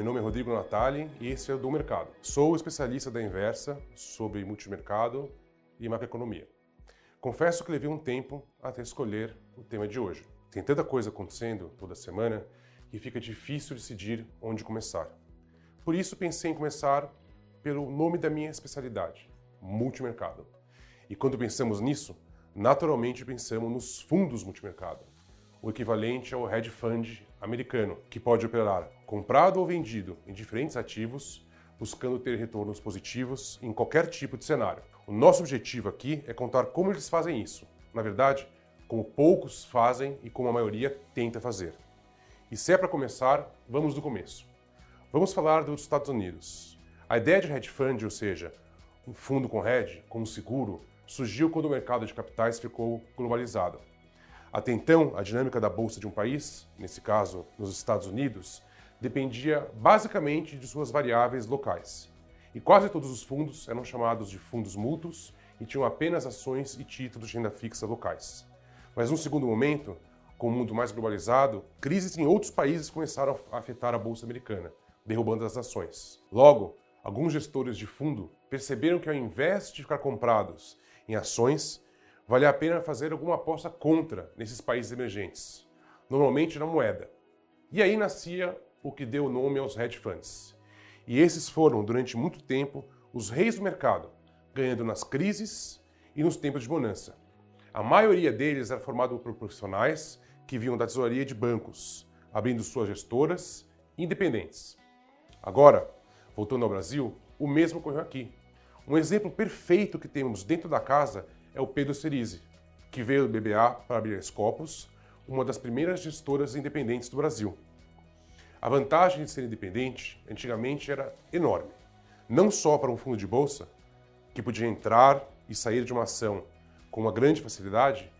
Meu nome é Rodrigo Natali e esse é o Do Mercado. Sou especialista da Inversa sobre multimercado e macroeconomia. Confesso que levei um tempo até escolher o tema de hoje. Tem tanta coisa acontecendo toda semana que fica difícil decidir onde começar. Por isso pensei em começar pelo nome da minha especialidade, multimercado. E quando pensamos nisso, naturalmente pensamos nos fundos multimercado, o equivalente ao hedge fund americano, que pode operar comprado ou vendido em diferentes ativos, buscando ter retornos positivos em qualquer tipo de cenário. O nosso objetivo aqui é contar como eles fazem isso. Na verdade, como poucos fazem e como a maioria tenta fazer. E se é para começar, vamos do começo. Vamos falar dos Estados Unidos. A ideia de hedge fund, ou seja, um fundo com hedge, como seguro, surgiu quando o mercado de capitais ficou globalizado. Até então, a dinâmica da bolsa de um país, nesse caso nos Estados Unidos, dependia basicamente de suas variáveis locais. E quase todos os fundos eram chamados de fundos mútuos e tinham apenas ações e títulos de renda fixa locais. Mas num segundo momento, com o mundo mais globalizado, crises em outros países começaram a afetar a bolsa americana, derrubando as ações. Logo, alguns gestores de fundo perceberam que ao invés de ficar comprados em ações, valia a pena fazer alguma aposta contra nesses países emergentes, normalmente na moeda. E aí nascia o que deu nome aos hedge funds. E esses foram, durante muito tempo, os reis do mercado, ganhando nas crises e nos tempos de bonança. A maioria deles era formado por profissionais que vinham da tesouraria de bancos, abrindo suas gestoras independentes. Agora, voltando ao Brasil, o mesmo ocorreu aqui. Um exemplo perfeito que temos dentro da casa é o Pedro Cerise, que veio do BBA para abrir a Scopus, uma das primeiras gestoras independentes do Brasil. A vantagem de ser independente antigamente era enorme. Não só para um fundo de bolsa, que podia entrar e sair de uma ação com uma grande facilidade,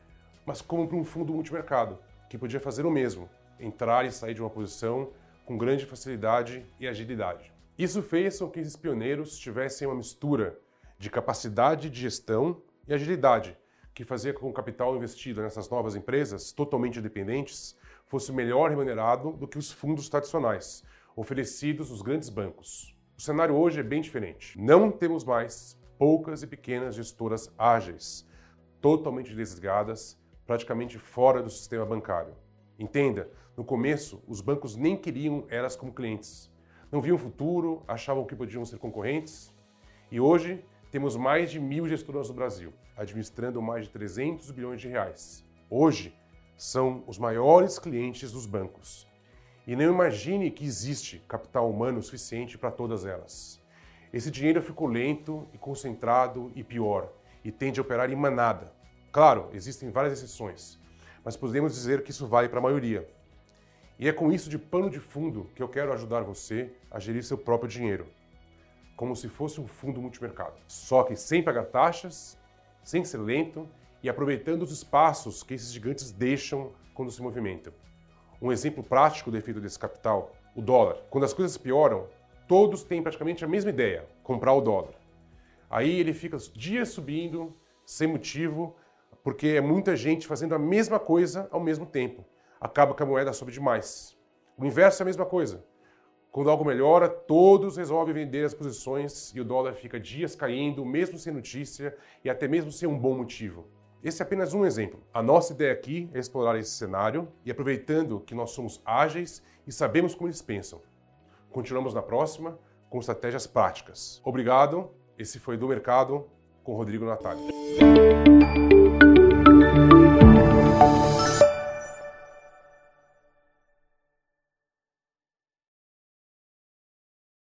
mas como para um fundo multimercado, que podia fazer o mesmo, entrar e sair de uma posição com grande facilidade e agilidade. Isso fez com que esses pioneiros tivessem uma mistura de capacidade de gestão e agilidade, que fazia com que o capital investido nessas novas empresas, totalmente independentes, fosse melhor remunerado do que os fundos tradicionais, oferecidos nos grandes bancos. O cenário hoje é bem diferente. Não temos mais poucas e pequenas gestoras ágeis, totalmente desligadas, praticamente fora do sistema bancário. Entenda, no começo, os bancos nem queriam elas como clientes. Não viam futuro, achavam que podiam ser concorrentes. E hoje, temos mais de mil gestoras no Brasil, administrando mais de 300 bilhões de reais. Hoje, são os maiores clientes dos bancos. E não imagine que existe capital humano suficiente para todas elas. Esse dinheiro ficou lento e concentrado e pior, e tende a operar em manada. Claro, existem várias exceções, mas podemos dizer que isso vale para a maioria. E é com isso de pano de fundo que eu quero ajudar você a gerir seu próprio dinheiro, como se fosse um fundo multimercado. Só que sem pagar taxas, sem ser lento e aproveitando os espaços que esses gigantes deixam quando se movimentam. Um exemplo prático do efeito desse capital, o dólar. Quando as coisas pioram, todos têm praticamente a mesma ideia, comprar o dólar. Aí ele fica dias subindo, sem motivo, porque é muita gente fazendo a mesma coisa ao mesmo tempo. Acaba que a moeda sobe demais. O inverso é a mesma coisa. Quando algo melhora, todos resolvem vender as posições e o dólar fica dias caindo, mesmo sem notícia e até mesmo sem um bom motivo. Esse é apenas um exemplo. A nossa ideia aqui é explorar esse cenário e aproveitando que nós somos ágeis e sabemos como eles pensam. Continuamos na próxima com estratégias práticas. Obrigado. Esse foi do Mercado com Rodrigo Natália.